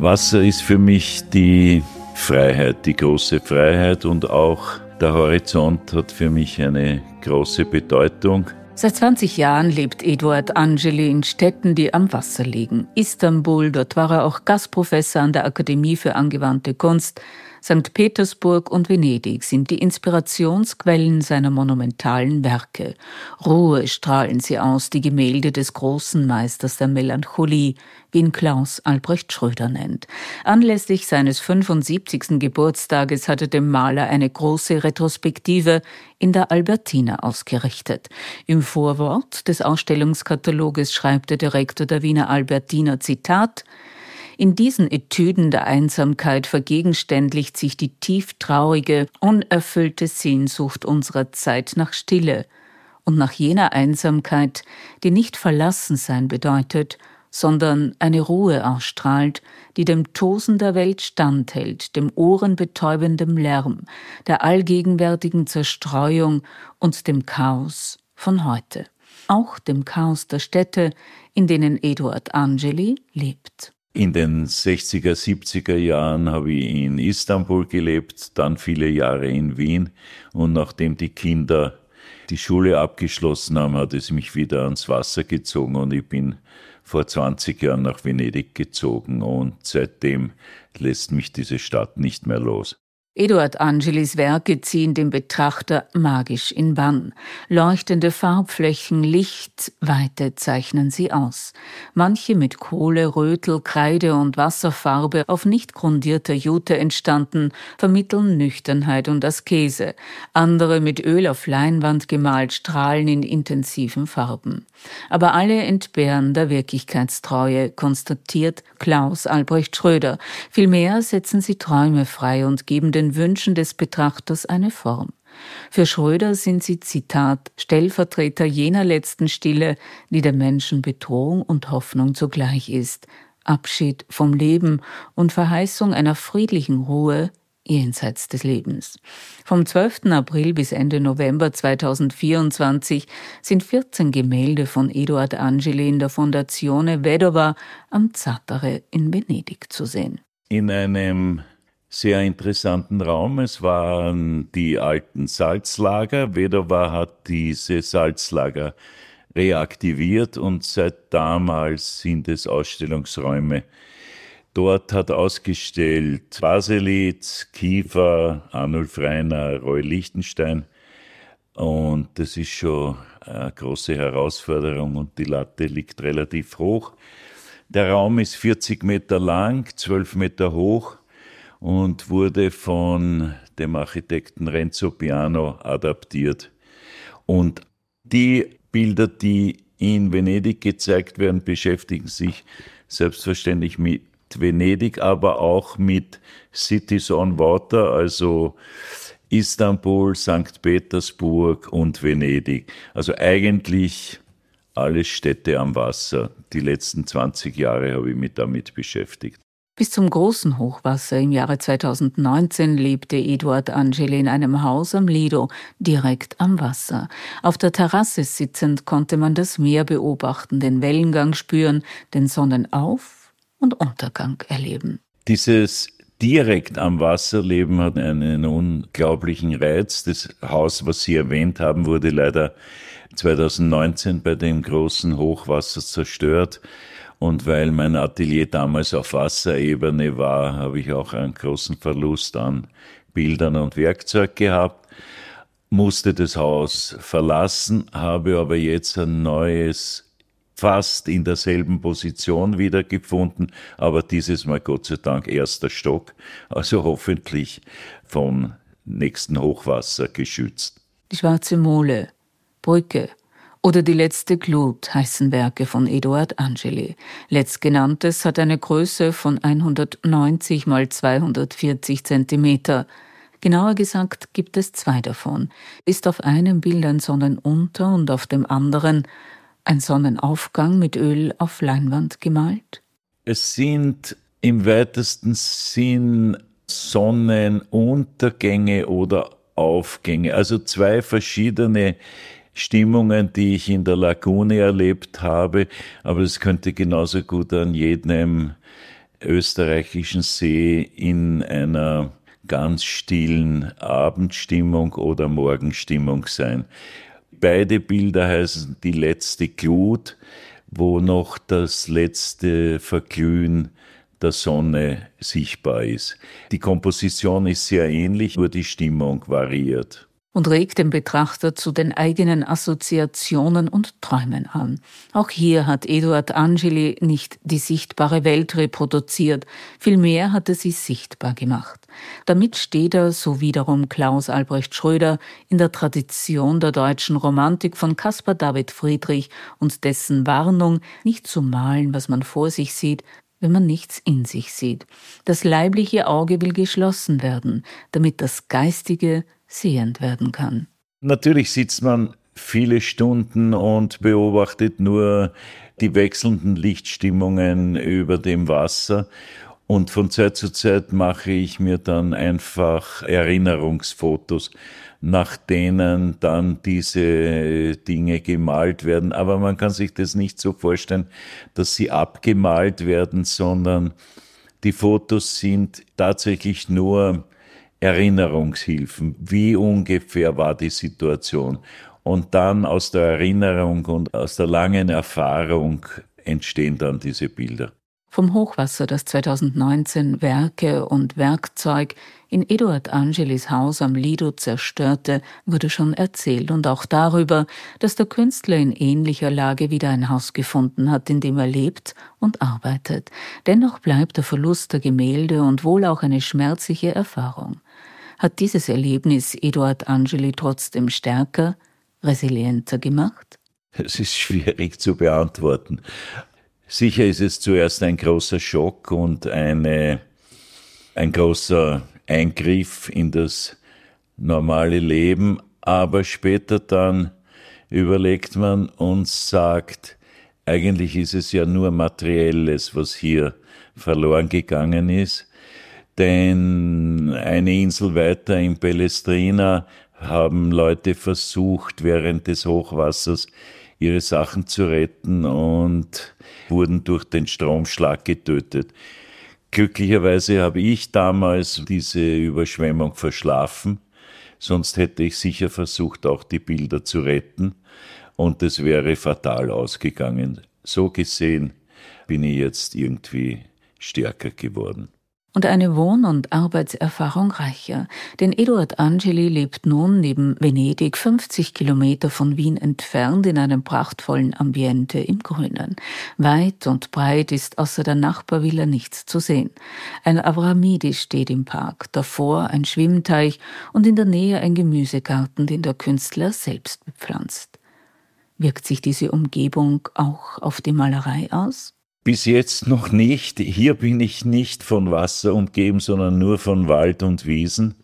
Wasser ist für mich die Freiheit, die große Freiheit und auch der Horizont hat für mich eine große Bedeutung. Seit 20 Jahren lebt Eduard Angeli in Städten, die am Wasser liegen. Istanbul, dort war er auch Gastprofessor an der Akademie für angewandte Kunst. St. Petersburg und Venedig sind die Inspirationsquellen seiner monumentalen Werke. Ruhe strahlen sie aus, die Gemälde des großen Meisters der Melancholie, wie ihn Klaus Albrecht Schröder nennt. Anlässlich seines 75. Geburtstages hatte dem Maler eine große Retrospektive in der Albertina ausgerichtet. Im Vorwort des Ausstellungskataloges schreibt der Direktor der Wiener Albertina Zitat in diesen Etüden der Einsamkeit vergegenständlicht sich die tieftraurige, unerfüllte Sehnsucht unserer Zeit nach Stille und nach jener Einsamkeit, die nicht verlassen sein bedeutet, sondern eine Ruhe ausstrahlt, die dem Tosen der Welt standhält, dem ohrenbetäubenden Lärm, der allgegenwärtigen Zerstreuung und dem Chaos von heute. Auch dem Chaos der Städte, in denen Eduard Angeli lebt. In den 60er, 70er Jahren habe ich in Istanbul gelebt, dann viele Jahre in Wien und nachdem die Kinder die Schule abgeschlossen haben, hat es mich wieder ans Wasser gezogen und ich bin vor 20 Jahren nach Venedig gezogen und seitdem lässt mich diese Stadt nicht mehr los. Eduard Angelis Werke ziehen den Betrachter magisch in Bann. Leuchtende Farbflächen, Lichtweite zeichnen sie aus. Manche mit Kohle, Rötel, Kreide und Wasserfarbe auf nicht grundierter Jute entstanden, vermitteln Nüchternheit und Askese. Andere mit Öl auf Leinwand gemalt, strahlen in intensiven Farben. Aber alle entbehren der Wirklichkeitstreue, konstatiert Klaus Albrecht Schröder. Vielmehr setzen sie Träume frei und geben den den Wünschen des Betrachters eine Form. Für Schröder sind sie, Zitat, Stellvertreter jener letzten Stille, die der Menschen Bedrohung und Hoffnung zugleich ist, Abschied vom Leben und Verheißung einer friedlichen Ruhe jenseits des Lebens. Vom 12. April bis Ende November 2024 sind 14 Gemälde von Eduard Angeli in der Fondazione Vedova am Zattere in Venedig zu sehen. In einem sehr interessanten Raum. Es waren die alten Salzlager. Vedova hat diese Salzlager reaktiviert und seit damals sind es Ausstellungsräume. Dort hat ausgestellt Baselitz, Kiefer, Arnulf Reiner, Roy Lichtenstein. Und das ist schon eine große Herausforderung und die Latte liegt relativ hoch. Der Raum ist 40 Meter lang, 12 Meter hoch und wurde von dem Architekten Renzo Piano adaptiert. Und die Bilder, die in Venedig gezeigt werden, beschäftigen sich selbstverständlich mit Venedig, aber auch mit Cities on Water, also Istanbul, St. Petersburg und Venedig. Also eigentlich alle Städte am Wasser. Die letzten 20 Jahre habe ich mich damit beschäftigt. Bis zum großen Hochwasser im Jahre 2019 lebte Eduard Angeli in einem Haus am Lido, direkt am Wasser. Auf der Terrasse sitzend konnte man das Meer beobachten, den Wellengang spüren, den Sonnenauf- und Untergang erleben. Dieses direkt am Wasser leben hat einen unglaublichen Reiz. Das Haus, was Sie erwähnt haben, wurde leider 2019 bei dem großen Hochwasser zerstört. Und weil mein Atelier damals auf Wasserebene war, habe ich auch einen großen Verlust an Bildern und Werkzeug gehabt, musste das Haus verlassen, habe aber jetzt ein neues fast in derselben Position wiedergefunden, aber dieses Mal Gott sei Dank erster Stock, also hoffentlich vom nächsten Hochwasser geschützt. Die Schwarze Mole, Brücke, oder Die letzte Glut heißen Werke von Eduard Angeli. Letztgenanntes hat eine Größe von 190 mal 240 Zentimeter. Genauer gesagt gibt es zwei davon. Ist auf einem Bild ein Sonnenunter- und auf dem anderen ein Sonnenaufgang mit Öl auf Leinwand gemalt? Es sind im weitesten Sinn Sonnenuntergänge oder Aufgänge, also zwei verschiedene Stimmungen, die ich in der Lagune erlebt habe, aber es könnte genauso gut an jedem österreichischen See in einer ganz stillen Abendstimmung oder Morgenstimmung sein. Beide Bilder heißen die letzte Glut, wo noch das letzte Verglühen der Sonne sichtbar ist. Die Komposition ist sehr ähnlich, nur die Stimmung variiert und regt den Betrachter zu den eigenen Assoziationen und Träumen an. Auch hier hat Eduard Angeli nicht die sichtbare Welt reproduziert, vielmehr hat er sie sichtbar gemacht. Damit steht er, so wiederum Klaus Albrecht Schröder, in der Tradition der deutschen Romantik von Caspar David Friedrich und dessen Warnung, nicht zu malen, was man vor sich sieht, wenn man nichts in sich sieht. Das leibliche Auge will geschlossen werden, damit das Geistige sehend werden kann. Natürlich sitzt man viele Stunden und beobachtet nur die wechselnden Lichtstimmungen über dem Wasser. Und von Zeit zu Zeit mache ich mir dann einfach Erinnerungsfotos, nach denen dann diese Dinge gemalt werden. Aber man kann sich das nicht so vorstellen, dass sie abgemalt werden, sondern die Fotos sind tatsächlich nur Erinnerungshilfen. Wie ungefähr war die Situation? Und dann aus der Erinnerung und aus der langen Erfahrung entstehen dann diese Bilder. Vom Hochwasser, das 2019 Werke und Werkzeug in Eduard Angelis Haus am Lido zerstörte, wurde schon erzählt und auch darüber, dass der Künstler in ähnlicher Lage wieder ein Haus gefunden hat, in dem er lebt und arbeitet. Dennoch bleibt der Verlust der Gemälde und wohl auch eine schmerzliche Erfahrung. Hat dieses Erlebnis Eduard Angeli trotzdem stärker, resilienter gemacht? Es ist schwierig zu beantworten. Sicher ist es zuerst ein großer Schock und eine, ein großer Eingriff in das normale Leben, aber später dann überlegt man und sagt, eigentlich ist es ja nur materielles, was hier verloren gegangen ist denn eine Insel weiter in Palestrina haben Leute versucht, während des Hochwassers ihre Sachen zu retten und wurden durch den Stromschlag getötet. Glücklicherweise habe ich damals diese Überschwemmung verschlafen, sonst hätte ich sicher versucht, auch die Bilder zu retten und es wäre fatal ausgegangen. So gesehen bin ich jetzt irgendwie stärker geworden und eine Wohn- und Arbeitserfahrung reicher. Denn Eduard Angeli lebt nun neben Venedig 50 Kilometer von Wien entfernt in einem prachtvollen Ambiente im Grünen. Weit und breit ist außer der Nachbarvilla nichts zu sehen. Ein Avramidis steht im Park, davor ein Schwimmteich und in der Nähe ein Gemüsegarten, den der Künstler selbst bepflanzt. Wirkt sich diese Umgebung auch auf die Malerei aus? Bis jetzt noch nicht. Hier bin ich nicht von Wasser umgeben, sondern nur von Wald und Wiesen.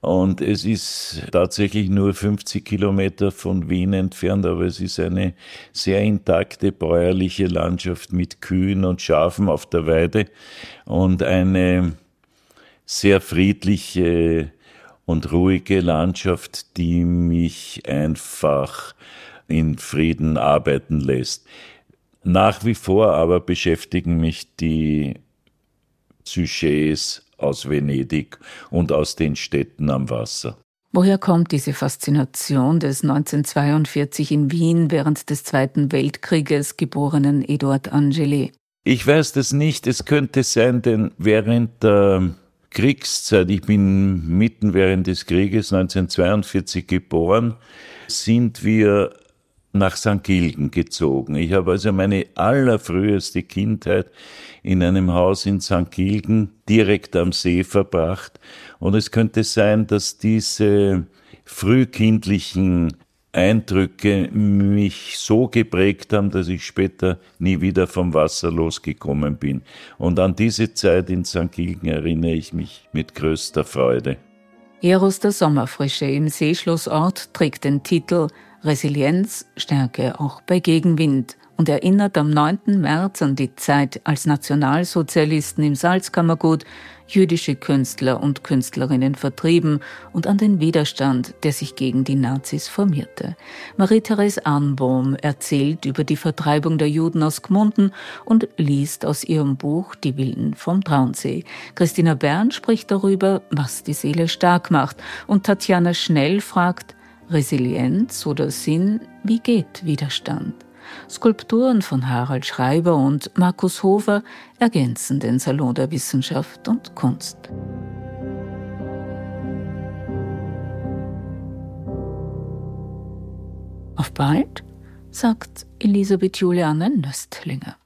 Und es ist tatsächlich nur 50 Kilometer von Wien entfernt, aber es ist eine sehr intakte bäuerliche Landschaft mit Kühen und Schafen auf der Weide und eine sehr friedliche und ruhige Landschaft, die mich einfach in Frieden arbeiten lässt. Nach wie vor aber beschäftigen mich die Sujets aus Venedig und aus den Städten am Wasser. Woher kommt diese Faszination des 1942 in Wien während des Zweiten Weltkrieges geborenen Eduard Angeli? Ich weiß das nicht. Es könnte sein, denn während der Kriegszeit, ich bin mitten während des Krieges 1942 geboren, sind wir nach St. Gilgen gezogen. Ich habe also meine allerfrüheste Kindheit in einem Haus in St. Gilgen direkt am See verbracht. Und es könnte sein, dass diese frühkindlichen Eindrücke mich so geprägt haben, dass ich später nie wieder vom Wasser losgekommen bin. Und an diese Zeit in St. Gilgen erinnere ich mich mit größter Freude. Eros der Sommerfrische im Seeschlossort trägt den Titel Resilienz, Stärke auch bei Gegenwind und erinnert am 9. März an die Zeit, als Nationalsozialisten im Salzkammergut jüdische Künstler und Künstlerinnen vertrieben und an den Widerstand, der sich gegen die Nazis formierte. Marie-Therese Arnbohm erzählt über die Vertreibung der Juden aus Gmunden und liest aus ihrem Buch Die Wilden vom Traunsee. Christina Bern spricht darüber, was die Seele stark macht und Tatjana Schnell fragt, Resilienz oder Sinn, wie geht Widerstand? Skulpturen von Harald Schreiber und Markus Hofer ergänzen den Salon der Wissenschaft und Kunst. Auf bald, sagt Elisabeth Juliane Nöstlinger.